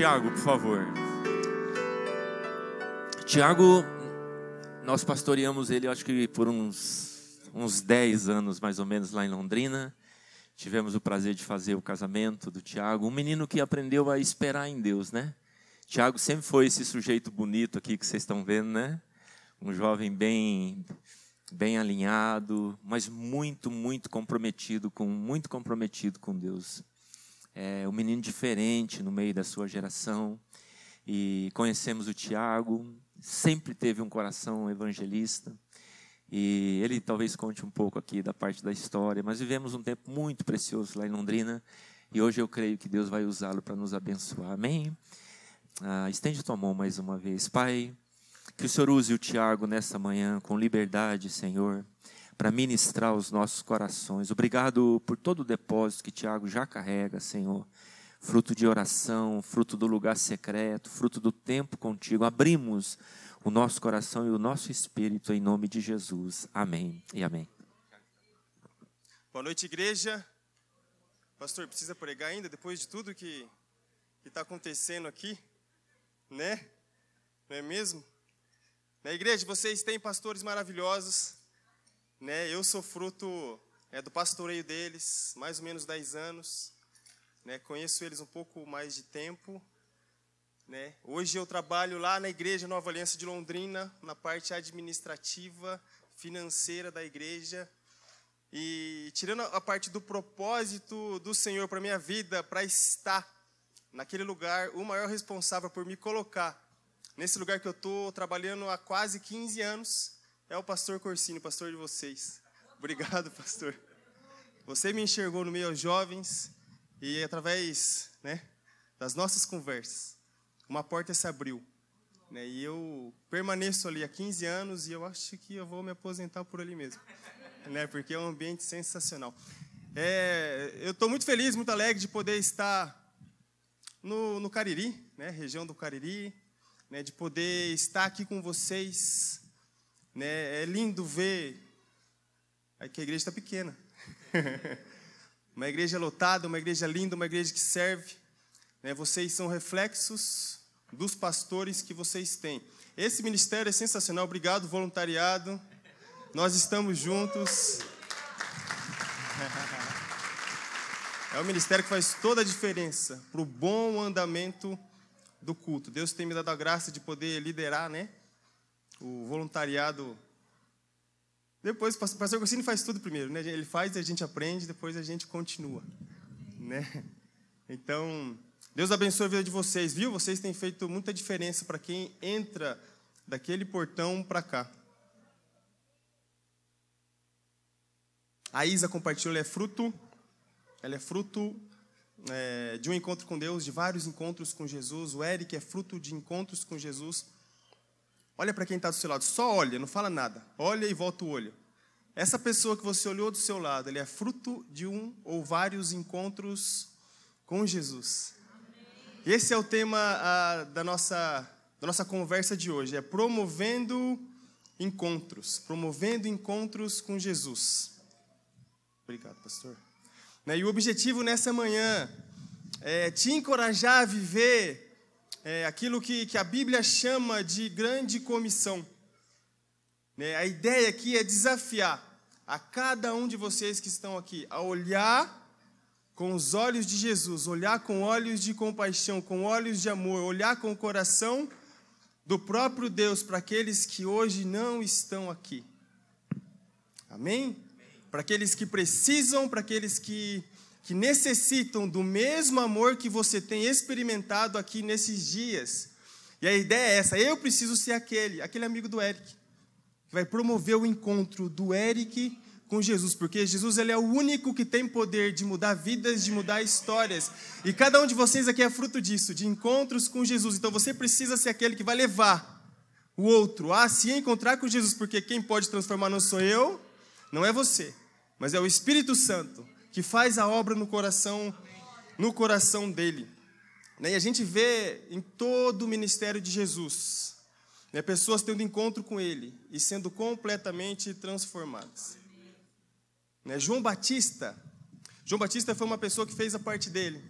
Tiago, por favor. Tiago, nós pastoreamos ele, acho que por uns, uns 10 anos mais ou menos lá em Londrina. Tivemos o prazer de fazer o casamento do Tiago, um menino que aprendeu a esperar em Deus, né? Tiago sempre foi esse sujeito bonito aqui que vocês estão vendo, né? Um jovem bem bem alinhado, mas muito, muito comprometido com muito comprometido com Deus. É um menino diferente no meio da sua geração. E conhecemos o Tiago, sempre teve um coração evangelista. E ele talvez conte um pouco aqui da parte da história, mas vivemos um tempo muito precioso lá em Londrina. E hoje eu creio que Deus vai usá-lo para nos abençoar. Amém? Ah, estende tua mão mais uma vez. Pai, que o Senhor use o Tiago nessa manhã com liberdade, Senhor, para ministrar os nossos corações. Obrigado por todo o depósito que Tiago já carrega, Senhor. Fruto de oração, fruto do lugar secreto, fruto do tempo contigo. Abrimos o nosso coração e o nosso espírito em nome de Jesus. Amém e amém. Boa noite, igreja. Pastor, precisa pregar ainda depois de tudo que está acontecendo aqui, né? Não é mesmo? Na igreja, vocês têm pastores maravilhosos, né? Eu sou fruto é, do pastoreio deles, mais ou menos 10 anos, né? Conheço eles um pouco mais de tempo, né? Hoje eu trabalho lá na igreja Nova Aliança de Londrina, na parte administrativa, financeira da igreja. E tirando a parte do propósito do Senhor para minha vida, para estar naquele lugar, o maior responsável por me colocar nesse lugar que eu estou trabalhando há quase 15 anos, é o pastor Corsini, pastor de vocês. Obrigado, pastor. Você me enxergou no meio aos jovens e através né, das nossas conversas, uma porta se abriu. Né, e eu permaneço ali há 15 anos e eu acho que eu vou me aposentar por ali mesmo. Né, porque é um ambiente sensacional. É, eu estou muito feliz, muito alegre de poder estar no, no Cariri, né, região do Cariri, né, de poder estar aqui com vocês. Né, é lindo ver que a igreja está pequena. uma igreja lotada, uma igreja linda, uma igreja que serve. Né, vocês são reflexos dos pastores que vocês têm. Esse ministério é sensacional. Obrigado, voluntariado. Nós estamos juntos. É um ministério que faz toda a diferença para o bom andamento do culto. Deus tem me dado a graça de poder liderar, né? O voluntariado. Depois, o pastor Gostini faz tudo primeiro, né? Ele faz, a gente aprende, depois a gente continua, né? Então, Deus abençoe a vida de vocês, viu? Vocês têm feito muita diferença para quem entra daquele portão para cá. A Isa compartilhou, ela é fruto, ela é fruto é, de um encontro com Deus, de vários encontros com Jesus. O Eric é fruto de encontros com Jesus. Olha para quem está do seu lado, só olha, não fala nada. Olha e volta o olho. Essa pessoa que você olhou do seu lado, ele é fruto de um ou vários encontros com Jesus. Esse é o tema a, da, nossa, da nossa conversa de hoje, é promovendo encontros, promovendo encontros com Jesus. Obrigado, pastor. E o objetivo nessa manhã é te encorajar a viver é, aquilo que, que a Bíblia chama de grande comissão. Né, a ideia aqui é desafiar a cada um de vocês que estão aqui a olhar com os olhos de Jesus, olhar com olhos de compaixão, com olhos de amor, olhar com o coração do próprio Deus para aqueles que hoje não estão aqui. Amém? para aqueles que precisam, para aqueles que, que necessitam do mesmo amor que você tem experimentado aqui nesses dias. E a ideia é essa: eu preciso ser aquele, aquele amigo do Eric, que vai promover o encontro do Eric com Jesus, porque Jesus ele é o único que tem poder de mudar vidas, de mudar histórias. E cada um de vocês aqui é fruto disso, de encontros com Jesus. Então você precisa ser aquele que vai levar o outro a se encontrar com Jesus, porque quem pode transformar não sou eu, não é você mas é o Espírito Santo que faz a obra no coração, no coração dele. Né, e a gente vê em todo o ministério de Jesus, né, pessoas tendo encontro com ele e sendo completamente transformadas. Né, João Batista, João Batista foi uma pessoa que fez a parte dele.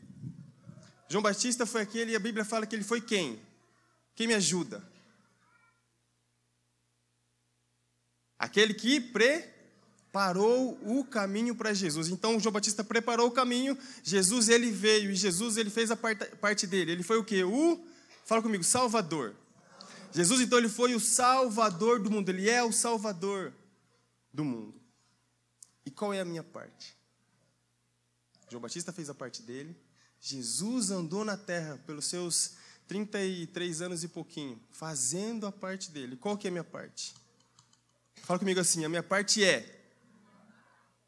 João Batista foi aquele, e a Bíblia fala que ele foi quem? Quem me ajuda? Aquele que preparou o caminho para Jesus. Então, João Batista preparou o caminho, Jesus ele veio, e Jesus ele fez a parte dele. Ele foi o quê? O, fala comigo, Salvador. Jesus, então, ele foi o Salvador do mundo, ele é o Salvador do mundo. E qual é a minha parte? João Batista fez a parte dele, Jesus andou na terra pelos seus 33 anos e pouquinho, fazendo a parte dele. Qual que é a minha parte? Fala comigo assim, a minha parte é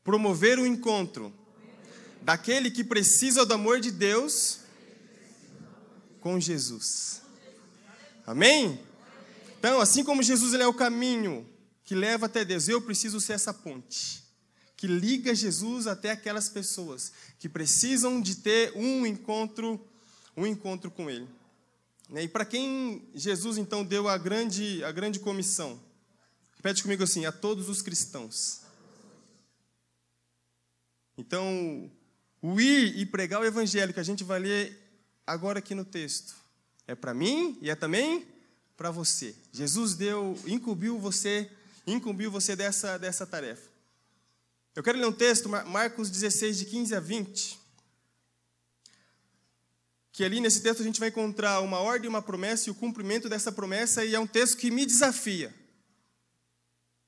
promover o encontro daquele que precisa do amor de Deus com Jesus. Amém? Então, assim como Jesus ele é o caminho que leva até Deus, eu preciso ser essa ponte que liga Jesus até aquelas pessoas que precisam de ter um encontro, um encontro com Ele. Né? E para quem Jesus então deu a grande, a grande comissão? Repete comigo assim: a todos os cristãos. Então, o ir e pregar o evangelho que a gente vai ler agora aqui no texto é para mim e é também para você. Jesus deu, incumbiu você, incumbiu você dessa, dessa tarefa. Eu quero ler um texto, Marcos 16, de 15 a 20. Que ali nesse texto a gente vai encontrar uma ordem, uma promessa e o cumprimento dessa promessa, e é um texto que me desafia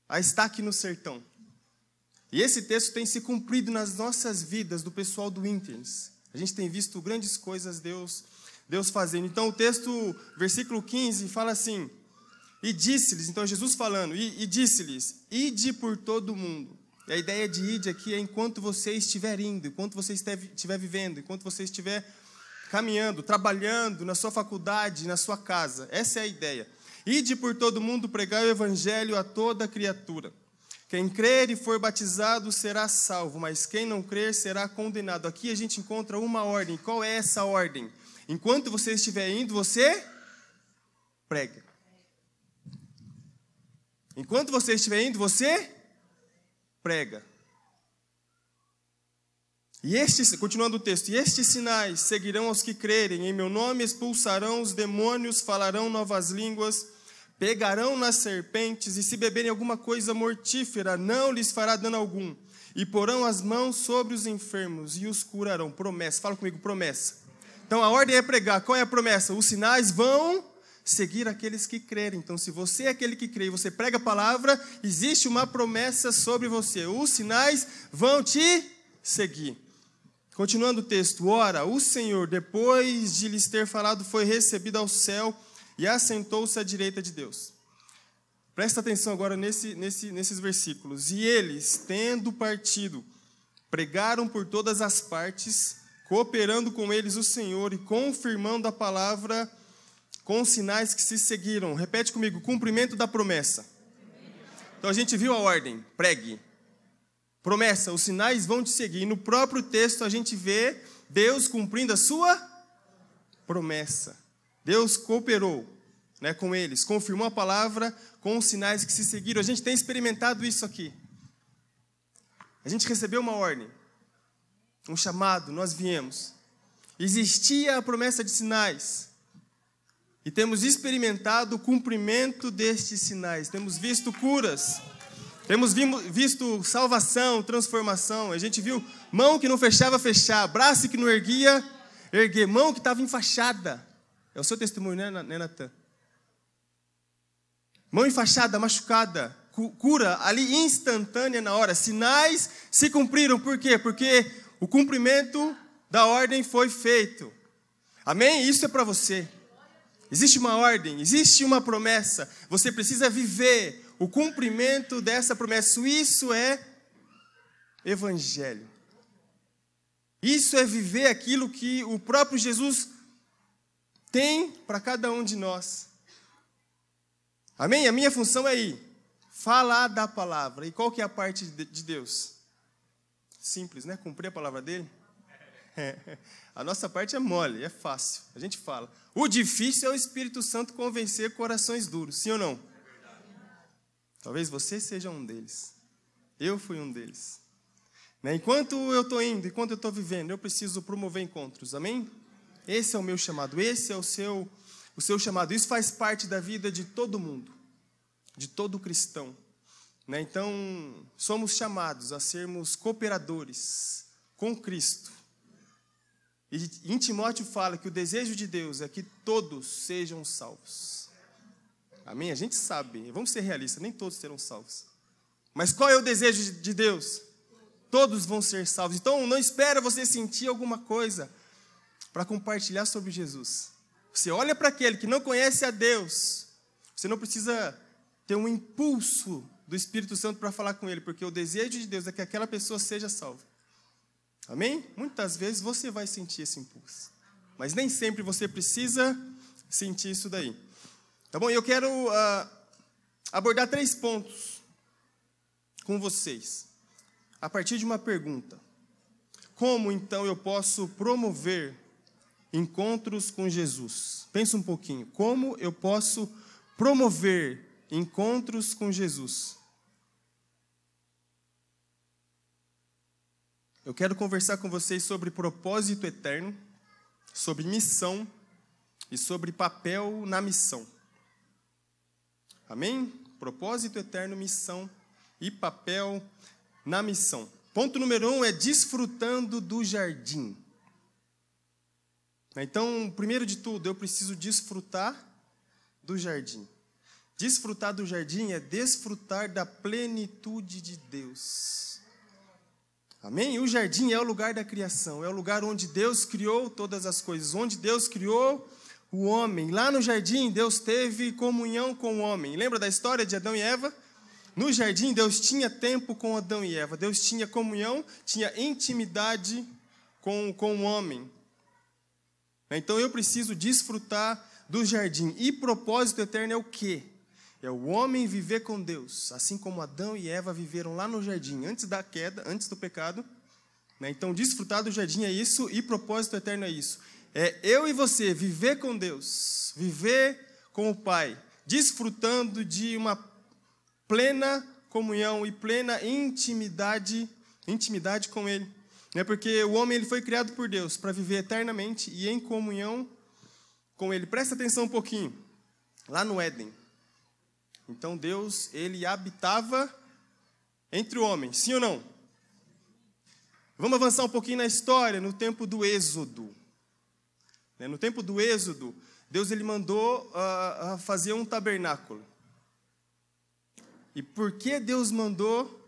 a estar aqui no sertão. E esse texto tem se cumprido nas nossas vidas do pessoal do Interns. A gente tem visto grandes coisas Deus, Deus fazendo. Então o texto, versículo 15, fala assim: E disse-lhes, então Jesus falando, e, e disse-lhes: Ide por todo o mundo e a ideia de id aqui é enquanto você estiver indo, enquanto você estiver vivendo, enquanto você estiver caminhando, trabalhando na sua faculdade, na sua casa. Essa é a ideia. Ide por todo mundo pregar o evangelho a toda criatura. Quem crer e for batizado será salvo, mas quem não crer será condenado. Aqui a gente encontra uma ordem. Qual é essa ordem? Enquanto você estiver indo, você prega. Enquanto você estiver indo, você prega. E estes, continuando o texto, e estes sinais seguirão aos que crerem, em meu nome expulsarão os demônios, falarão novas línguas, pegarão nas serpentes, e se beberem alguma coisa mortífera, não lhes fará dano algum, e porão as mãos sobre os enfermos e os curarão. Promessa, fala comigo, promessa. Então a ordem é pregar, qual é a promessa? Os sinais vão seguir aqueles que crerem. Então, se você é aquele que crê e você prega a palavra, existe uma promessa sobre você. Os sinais vão te seguir. Continuando o texto, ora, o Senhor, depois de lhes ter falado, foi recebido ao céu e assentou-se à direita de Deus. Presta atenção agora nesse, nesse, nesses versículos. E eles, tendo partido, pregaram por todas as partes, cooperando com eles o Senhor e confirmando a palavra com sinais que se seguiram. Repete comigo: cumprimento da promessa. Então a gente viu a ordem: pregue. Promessa, os sinais vão te seguir. E no próprio texto a gente vê Deus cumprindo a sua promessa. Deus cooperou né, com eles, confirmou a palavra com os sinais que se seguiram. A gente tem experimentado isso aqui. A gente recebeu uma ordem, um chamado, nós viemos. Existia a promessa de sinais. E temos experimentado o cumprimento destes sinais. Temos visto curas. Temos visto salvação, transformação. A gente viu mão que não fechava, fechar. Braço que não erguia, erguer. Mão que estava enfaixada. É o seu testemunho, né, Natan? Mão enfaixada, machucada. Cura ali instantânea na hora. Sinais se cumpriram. Por quê? Porque o cumprimento da ordem foi feito. Amém? Isso é para você. Existe uma ordem, existe uma promessa. Você precisa viver o cumprimento dessa promessa. Isso é evangelho. Isso é viver aquilo que o próprio Jesus tem para cada um de nós. Amém? A minha função é ir, falar da palavra. E qual que é a parte de Deus? Simples, né? Cumprir a palavra dele. A nossa parte é mole, é fácil. A gente fala. O difícil é o Espírito Santo convencer corações duros, sim ou não? Talvez você seja um deles. Eu fui um deles. Né? Enquanto eu estou indo, enquanto eu estou vivendo, eu preciso promover encontros, amém? Esse é o meu chamado, esse é o seu, o seu chamado. Isso faz parte da vida de todo mundo, de todo cristão. Né? Então, somos chamados a sermos cooperadores com Cristo. E em Timóteo fala que o desejo de Deus é que todos sejam salvos. Amém? A gente sabe, vamos ser realistas, nem todos serão salvos. Mas qual é o desejo de Deus? Todos vão ser salvos. Então não espera você sentir alguma coisa para compartilhar sobre Jesus. Você olha para aquele que não conhece a Deus, você não precisa ter um impulso do Espírito Santo para falar com ele, porque o desejo de Deus é que aquela pessoa seja salva. Amém? Muitas vezes você vai sentir esse impulso, mas nem sempre você precisa sentir isso daí. Tá bom? Eu quero uh, abordar três pontos com vocês, a partir de uma pergunta: Como então eu posso promover encontros com Jesus? Pensa um pouquinho. Como eu posso promover encontros com Jesus? Eu quero conversar com vocês sobre propósito eterno, sobre missão e sobre papel na missão. Amém? Propósito eterno, missão e papel na missão. Ponto número um é desfrutando do jardim. Então, primeiro de tudo, eu preciso desfrutar do jardim. Desfrutar do jardim é desfrutar da plenitude de Deus. Amém? O jardim é o lugar da criação, é o lugar onde Deus criou todas as coisas, onde Deus criou o homem. Lá no jardim, Deus teve comunhão com o homem. Lembra da história de Adão e Eva? No jardim, Deus tinha tempo com Adão e Eva, Deus tinha comunhão, tinha intimidade com, com o homem. Então eu preciso desfrutar do jardim. E propósito eterno é o quê? É o homem viver com Deus, assim como Adão e Eva viveram lá no jardim, antes da queda, antes do pecado. Né? Então, desfrutar do jardim é isso e propósito eterno é isso. É eu e você viver com Deus, viver com o Pai, desfrutando de uma plena comunhão e plena intimidade, intimidade com Ele. Né? Porque o homem ele foi criado por Deus para viver eternamente e em comunhão com Ele. Presta atenção um pouquinho. Lá no Éden, então Deus, ele habitava entre o homem, sim ou não? Vamos avançar um pouquinho na história, no tempo do Êxodo. Né, no tempo do Êxodo, Deus ele mandou uh, fazer um tabernáculo. E por que Deus mandou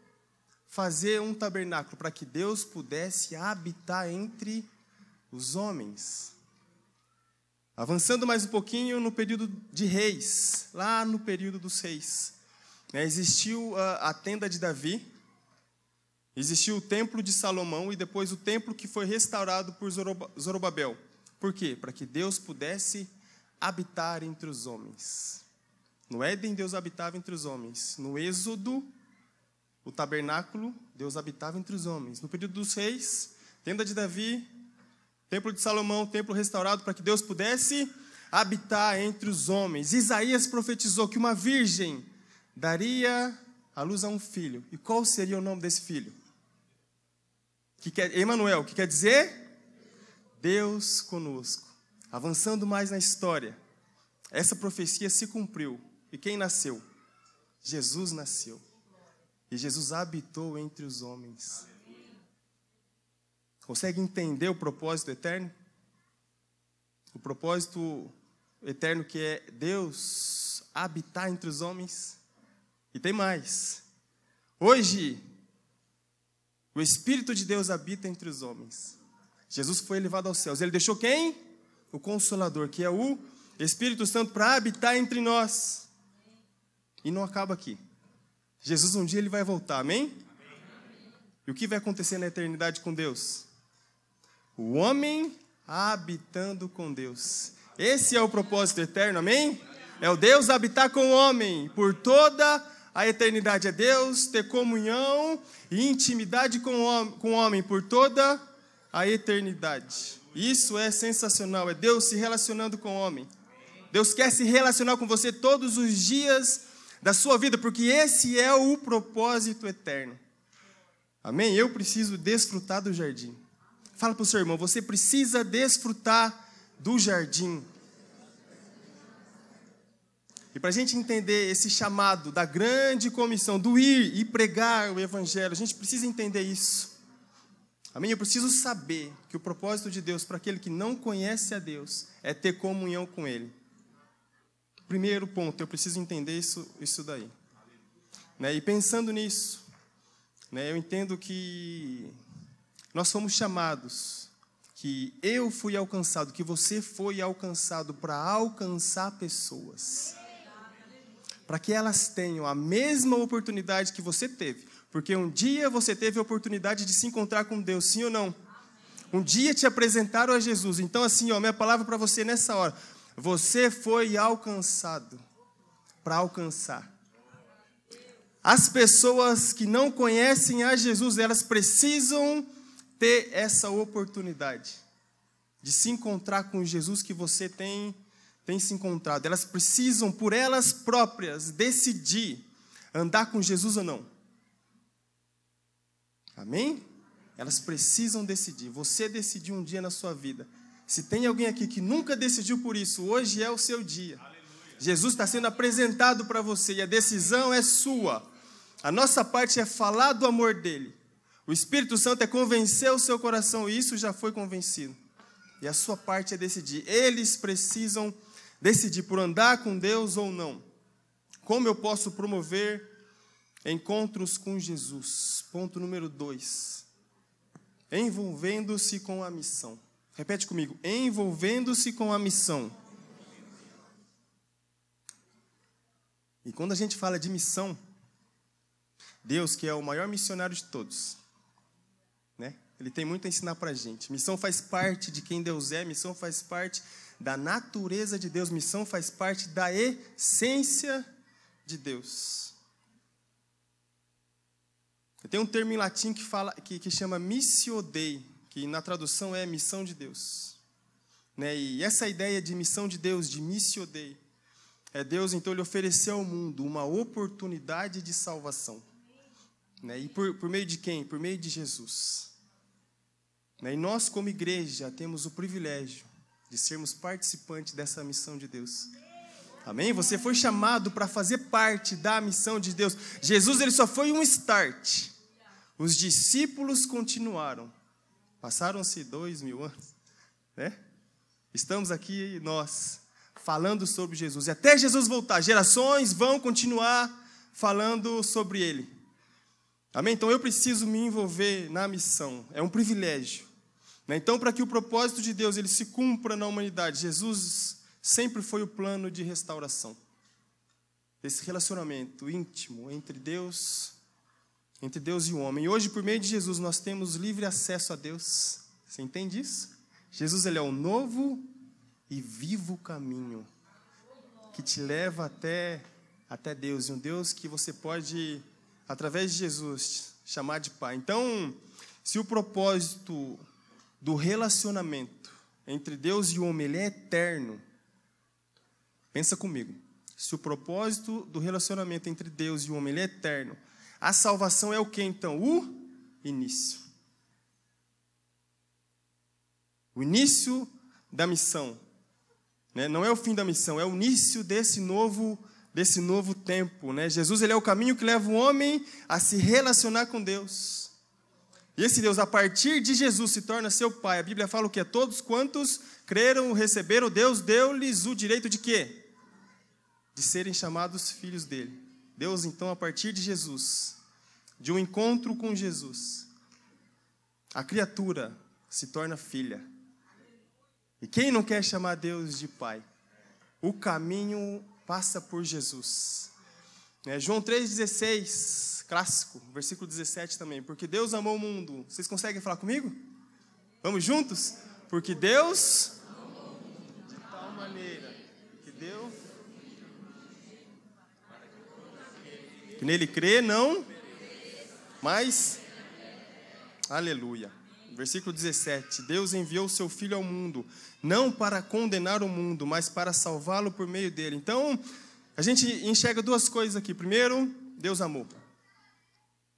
fazer um tabernáculo? Para que Deus pudesse habitar entre os homens. Avançando mais um pouquinho no período de reis, lá no período dos reis, né, existiu a, a tenda de Davi, existiu o templo de Salomão e depois o templo que foi restaurado por Zorobabel. Por quê? Para que Deus pudesse habitar entre os homens. No Éden, Deus habitava entre os homens. No Êxodo, o tabernáculo, Deus habitava entre os homens. No período dos reis, tenda de Davi, Templo de Salomão, templo restaurado para que Deus pudesse habitar entre os homens. Isaías profetizou que uma virgem daria a luz a um filho. E qual seria o nome desse filho? Que quer, Emanuel, que quer dizer Deus conosco. Avançando mais na história, essa profecia se cumpriu. E quem nasceu? Jesus nasceu. E Jesus habitou entre os homens. Consegue entender o propósito eterno? O propósito eterno que é Deus habitar entre os homens. E tem mais. Hoje, o Espírito de Deus habita entre os homens. Jesus foi elevado aos céus. Ele deixou quem? O Consolador, que é o Espírito Santo, para habitar entre nós. E não acaba aqui. Jesus um dia ele vai voltar, amém? E o que vai acontecer na eternidade com Deus? O homem habitando com Deus. Esse é o propósito eterno, amém? É o Deus habitar com o homem por toda a eternidade. É Deus ter comunhão e intimidade com o homem por toda a eternidade. Isso é sensacional. É Deus se relacionando com o homem. Deus quer se relacionar com você todos os dias da sua vida, porque esse é o propósito eterno. Amém? Eu preciso desfrutar do jardim. Fala para o seu irmão, você precisa desfrutar do jardim. E para a gente entender esse chamado da grande comissão, do ir e pregar o Evangelho, a gente precisa entender isso. Amém? Eu preciso saber que o propósito de Deus para aquele que não conhece a Deus é ter comunhão com Ele. Primeiro ponto, eu preciso entender isso, isso daí. Né? E pensando nisso, né, eu entendo que nós fomos chamados, que eu fui alcançado, que você foi alcançado para alcançar pessoas para que elas tenham a mesma oportunidade que você teve. Porque um dia você teve a oportunidade de se encontrar com Deus, sim ou não? Um dia te apresentaram a Jesus. Então, assim, ó, minha palavra para você nessa hora. Você foi alcançado para alcançar. As pessoas que não conhecem a Jesus, elas precisam ter essa oportunidade de se encontrar com Jesus que você tem têm se encontrado, elas precisam, por elas próprias, decidir andar com Jesus ou não. Amém? Elas precisam decidir. Você decidiu um dia na sua vida. Se tem alguém aqui que nunca decidiu por isso, hoje é o seu dia. Aleluia. Jesus está sendo apresentado para você e a decisão é sua. A nossa parte é falar do amor dele. O Espírito Santo é convencer o seu coração, e isso já foi convencido. E a sua parte é decidir. Eles precisam decidir por andar com Deus ou não. Como eu posso promover encontros com Jesus? Ponto número dois. Envolvendo-se com a missão. Repete comigo. Envolvendo-se com a missão. E quando a gente fala de missão, Deus, que é o maior missionário de todos, né? Ele tem muito a ensinar para a gente. Missão faz parte de quem Deus é, missão faz parte da natureza de Deus. Missão faz parte da essência de Deus. Tem um termo em latim que, fala, que, que chama missio dei, que na tradução é missão de Deus. Né? E essa ideia de missão de Deus, de missio dei, é Deus então ele ofereceu ao mundo uma oportunidade de salvação. Né? E por, por meio de quem? Por meio de Jesus. Né? E nós, como igreja, temos o privilégio de sermos participantes dessa missão de Deus. Amém? Você foi chamado para fazer parte da missão de Deus. Jesus ele só foi um start. Os discípulos continuaram. Passaram-se dois mil anos, né? Estamos aqui nós falando sobre Jesus. E até Jesus voltar, gerações vão continuar falando sobre Ele. Amém? Então eu preciso me envolver na missão. É um privilégio. Né? Então, para que o propósito de Deus ele se cumpra na humanidade, Jesus sempre foi o plano de restauração. Esse relacionamento íntimo entre Deus, entre Deus e o homem. E hoje, por meio de Jesus, nós temos livre acesso a Deus. Você entende isso? Jesus ele é o novo e vivo caminho que te leva até até Deus, e um Deus que você pode através de Jesus chamar de pai. Então, se o propósito do relacionamento entre Deus e o homem ele é eterno, pensa comigo. Se o propósito do relacionamento entre Deus e o homem ele é eterno, a salvação é o que então? O início. O início da missão. Né? Não é o fim da missão, é o início desse novo desse novo tempo, né? Jesus ele é o caminho que leva o homem a se relacionar com Deus. E esse Deus, a partir de Jesus, se torna seu pai. A Bíblia fala o que? Todos quantos creram, receberam, Deus deu-lhes o direito de quê? De serem chamados filhos dele. Deus, então, a partir de Jesus, de um encontro com Jesus, a criatura se torna filha. E quem não quer chamar Deus de pai? O caminho passa por Jesus. É, João 3,16 clássico, versículo 17 também. Porque Deus amou o mundo. Vocês conseguem falar comigo? Vamos juntos? Porque Deus de tal maneira que deu que nele crê, não, mas aleluia. Versículo 17: Deus enviou seu filho ao mundo, não para condenar o mundo, mas para salvá-lo por meio dele. Então, a gente enxerga duas coisas aqui. Primeiro, Deus amou.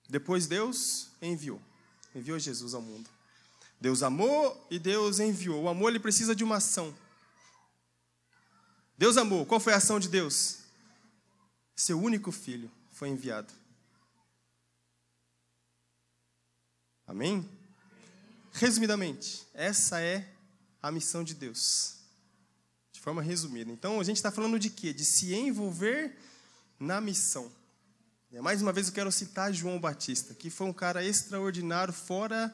Depois Deus enviou. Enviou Jesus ao mundo. Deus amou e Deus enviou. O amor ele precisa de uma ação. Deus amou. Qual foi a ação de Deus? Seu único filho foi enviado. Amém? Resumidamente, essa é a missão de Deus. De forma resumida. Então, a gente está falando de quê? De se envolver na missão. E mais uma vez eu quero citar João Batista, que foi um cara extraordinário, fora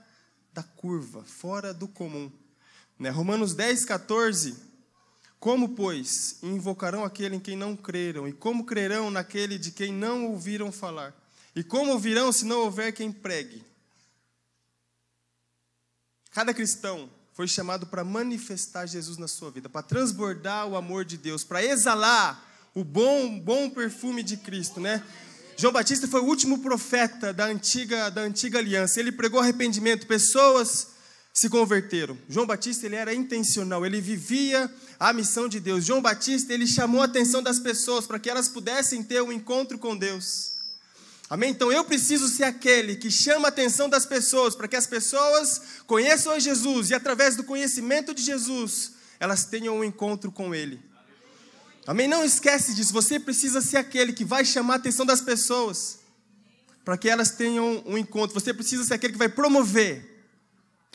da curva, fora do comum. Né? Romanos 10, 14. Como, pois, invocarão aquele em quem não creram? E como crerão naquele de quem não ouviram falar? E como ouvirão se não houver quem pregue? Cada cristão foi chamado para manifestar Jesus na sua vida, para transbordar o amor de Deus, para exalar o bom, bom perfume de Cristo, né? João Batista foi o último profeta da antiga, da antiga aliança. Ele pregou arrependimento, pessoas se converteram. João Batista ele era intencional, ele vivia a missão de Deus. João Batista ele chamou a atenção das pessoas para que elas pudessem ter um encontro com Deus. Amém? Então eu preciso ser aquele que chama a atenção das pessoas para que as pessoas conheçam a Jesus e através do conhecimento de Jesus elas tenham um encontro com Ele. Amém? Não esquece disso. Você precisa ser aquele que vai chamar a atenção das pessoas para que elas tenham um encontro. Você precisa ser aquele que vai promover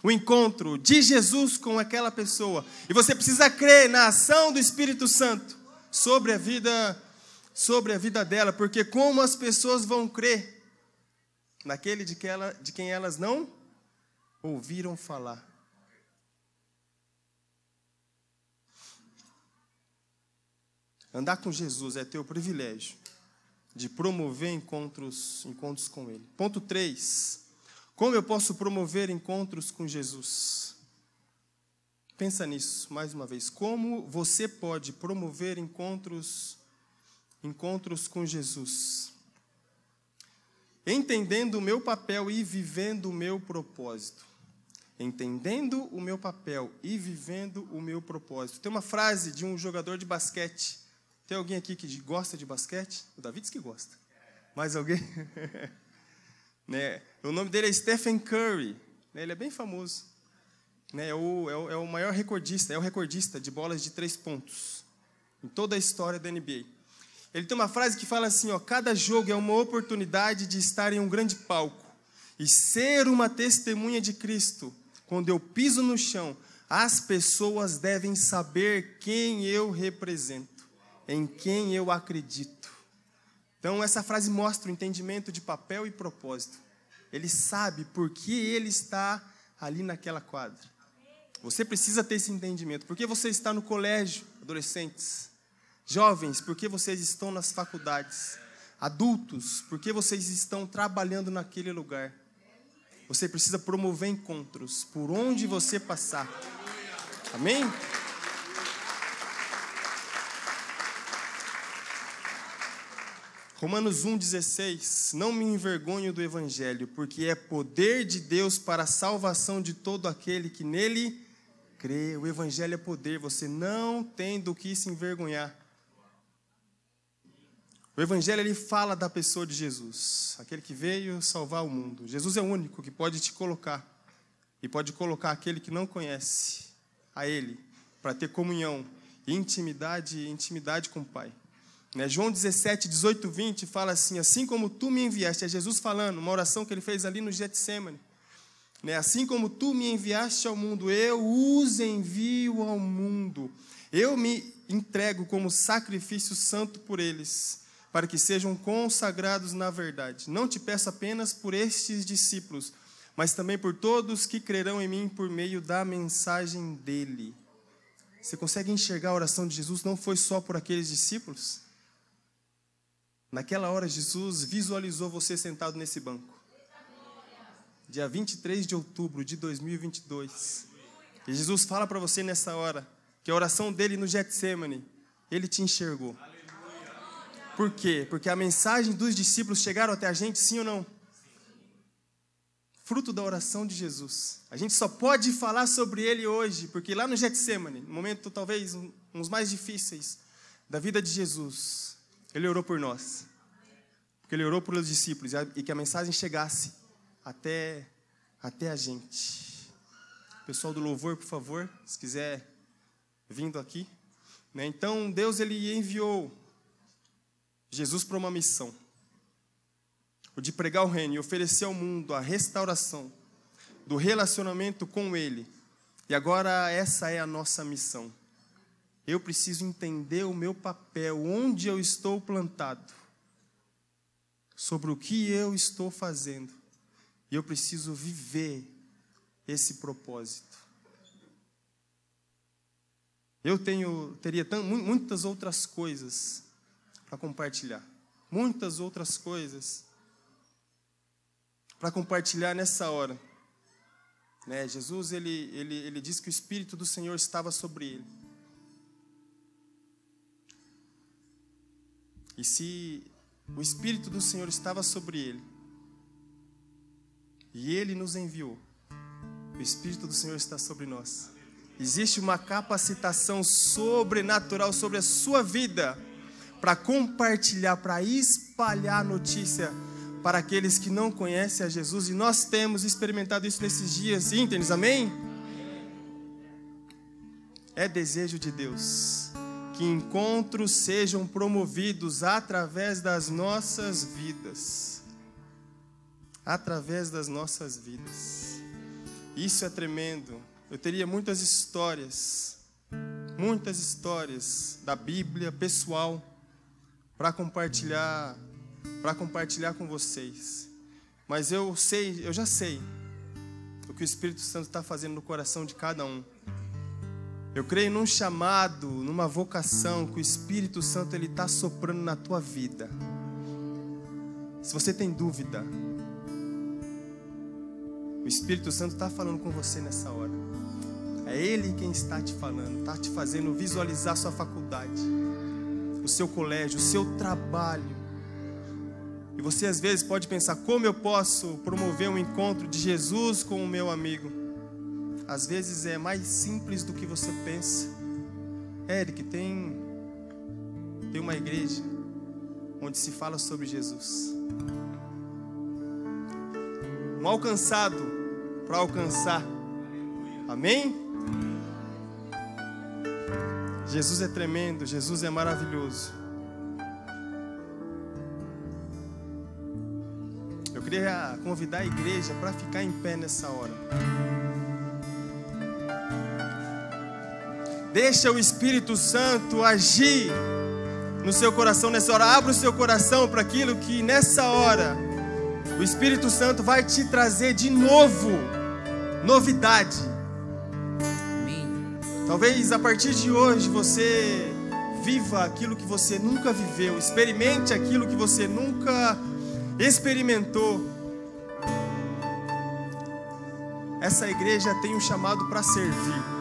o encontro de Jesus com aquela pessoa. E você precisa crer na ação do Espírito Santo sobre a vida sobre a vida dela, porque como as pessoas vão crer naquele de, que ela, de quem elas não ouviram falar. Andar com Jesus é ter o privilégio de promover encontros, encontros com Ele. Ponto 3. Como eu posso promover encontros com Jesus? Pensa nisso mais uma vez. Como você pode promover encontros, encontros com Jesus? Entendendo o meu papel e vivendo o meu propósito. Entendendo o meu papel e vivendo o meu propósito. Tem uma frase de um jogador de basquete tem alguém aqui que gosta de basquete? O David diz que gosta. Mais alguém? né? O nome dele é Stephen Curry. Né? Ele é bem famoso. Né? É, o, é, o, é o maior recordista, é o recordista de bolas de três pontos em toda a história da NBA. Ele tem uma frase que fala assim: ó, cada jogo é uma oportunidade de estar em um grande palco e ser uma testemunha de Cristo. Quando eu piso no chão, as pessoas devem saber quem eu represento em quem eu acredito. Então, essa frase mostra o entendimento de papel e propósito. Ele sabe por que ele está ali naquela quadra. Você precisa ter esse entendimento. Por que você está no colégio, adolescentes? Jovens, por que vocês estão nas faculdades? Adultos, por que vocês estão trabalhando naquele lugar? Você precisa promover encontros por onde você passar. Amém? Romanos 1,16: Não me envergonho do Evangelho, porque é poder de Deus para a salvação de todo aquele que nele crê. O Evangelho é poder, você não tem do que se envergonhar. O Evangelho ele fala da pessoa de Jesus, aquele que veio salvar o mundo. Jesus é o único que pode te colocar e pode colocar aquele que não conhece a Ele para ter comunhão, intimidade, intimidade com o Pai. Né? João 17, 18, 20 fala assim: Assim como tu me enviaste, é Jesus falando, uma oração que ele fez ali no Getsemane. Né? Assim como tu me enviaste ao mundo, eu os envio ao mundo. Eu me entrego como sacrifício santo por eles, para que sejam consagrados na verdade. Não te peço apenas por estes discípulos, mas também por todos que crerão em mim por meio da mensagem dele. Você consegue enxergar a oração de Jesus? Não foi só por aqueles discípulos? Naquela hora, Jesus visualizou você sentado nesse banco. Dia 23 de outubro de 2022. E Jesus fala para você nessa hora que a oração dele no Getsemane, ele te enxergou. Por quê? Porque a mensagem dos discípulos chegaram até a gente, sim ou não? Fruto da oração de Jesus. A gente só pode falar sobre ele hoje, porque lá no Getsemane, no momento talvez um dos mais difíceis da vida de Jesus, ele orou por nós. Porque ele orou pelos discípulos e que a mensagem chegasse até, até a gente. Pessoal do louvor, por favor, se quiser vindo aqui. Né? Então Deus ele enviou Jesus para uma missão, o de pregar o reino e oferecer ao mundo a restauração do relacionamento com Ele. E agora essa é a nossa missão. Eu preciso entender o meu papel, onde eu estou plantado, sobre o que eu estou fazendo. E eu preciso viver esse propósito. Eu tenho, teria muitas outras coisas para compartilhar. Muitas outras coisas para compartilhar nessa hora. Né? Jesus ele, ele, ele diz que o Espírito do Senhor estava sobre ele. E se o Espírito do Senhor estava sobre ele, e ele nos enviou, o Espírito do Senhor está sobre nós. Existe uma capacitação sobrenatural sobre a sua vida para compartilhar, para espalhar a notícia para aqueles que não conhecem a Jesus. E nós temos experimentado isso nesses dias íntegros, amém? É desejo de Deus que encontros sejam promovidos através das nossas vidas. Através das nossas vidas. Isso é tremendo. Eu teria muitas histórias, muitas histórias da Bíblia pessoal para compartilhar, para compartilhar com vocês. Mas eu sei, eu já sei o que o Espírito Santo está fazendo no coração de cada um. Eu creio num chamado, numa vocação que o Espírito Santo ele está soprando na tua vida. Se você tem dúvida, o Espírito Santo está falando com você nessa hora. É Ele quem está te falando, está te fazendo visualizar sua faculdade, o seu colégio, o seu trabalho. E você às vezes pode pensar: como eu posso promover um encontro de Jesus com o meu amigo? Às vezes é mais simples do que você pensa. Eric, tem, tem uma igreja onde se fala sobre Jesus um alcançado para alcançar. Amém? Jesus é tremendo, Jesus é maravilhoso. Eu queria convidar a igreja para ficar em pé nessa hora. Deixa o Espírito Santo agir no seu coração nessa hora. Abra o seu coração para aquilo que nessa hora o Espírito Santo vai te trazer de novo novidade. Talvez a partir de hoje você viva aquilo que você nunca viveu, experimente aquilo que você nunca experimentou. Essa igreja tem um chamado para servir.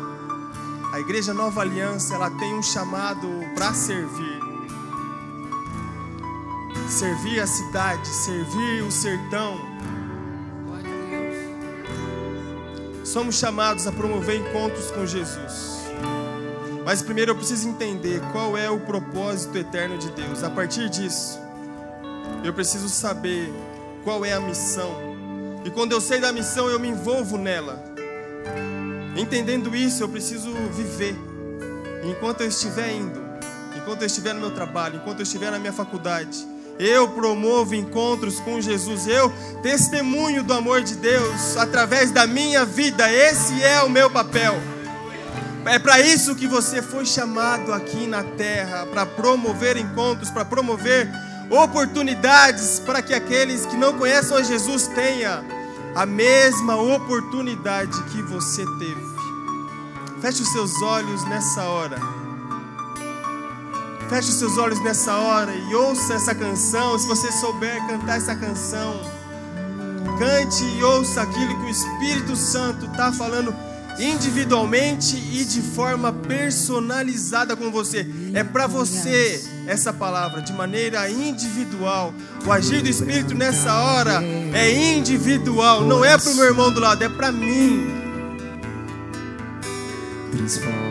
A igreja Nova Aliança, ela tem um chamado para servir servir a cidade, servir o sertão. Somos chamados a promover encontros com Jesus. Mas primeiro eu preciso entender qual é o propósito eterno de Deus. A partir disso, eu preciso saber qual é a missão. E quando eu sei da missão, eu me envolvo nela. Entendendo isso, eu preciso viver. Enquanto eu estiver indo, enquanto eu estiver no meu trabalho, enquanto eu estiver na minha faculdade, eu promovo encontros com Jesus. Eu testemunho do amor de Deus através da minha vida. Esse é o meu papel. É para isso que você foi chamado aqui na terra para promover encontros, para promover oportunidades para que aqueles que não conhecem a Jesus tenham a mesma oportunidade que você teve. Feche os seus olhos nessa hora. Feche os seus olhos nessa hora e ouça essa canção. Se você souber cantar essa canção, cante e ouça aquilo que o Espírito Santo está falando individualmente e de forma personalizada com você. É para você essa palavra, de maneira individual. O agir do Espírito nessa hora é individual, não é para o meu irmão do lado, é para mim. Transforma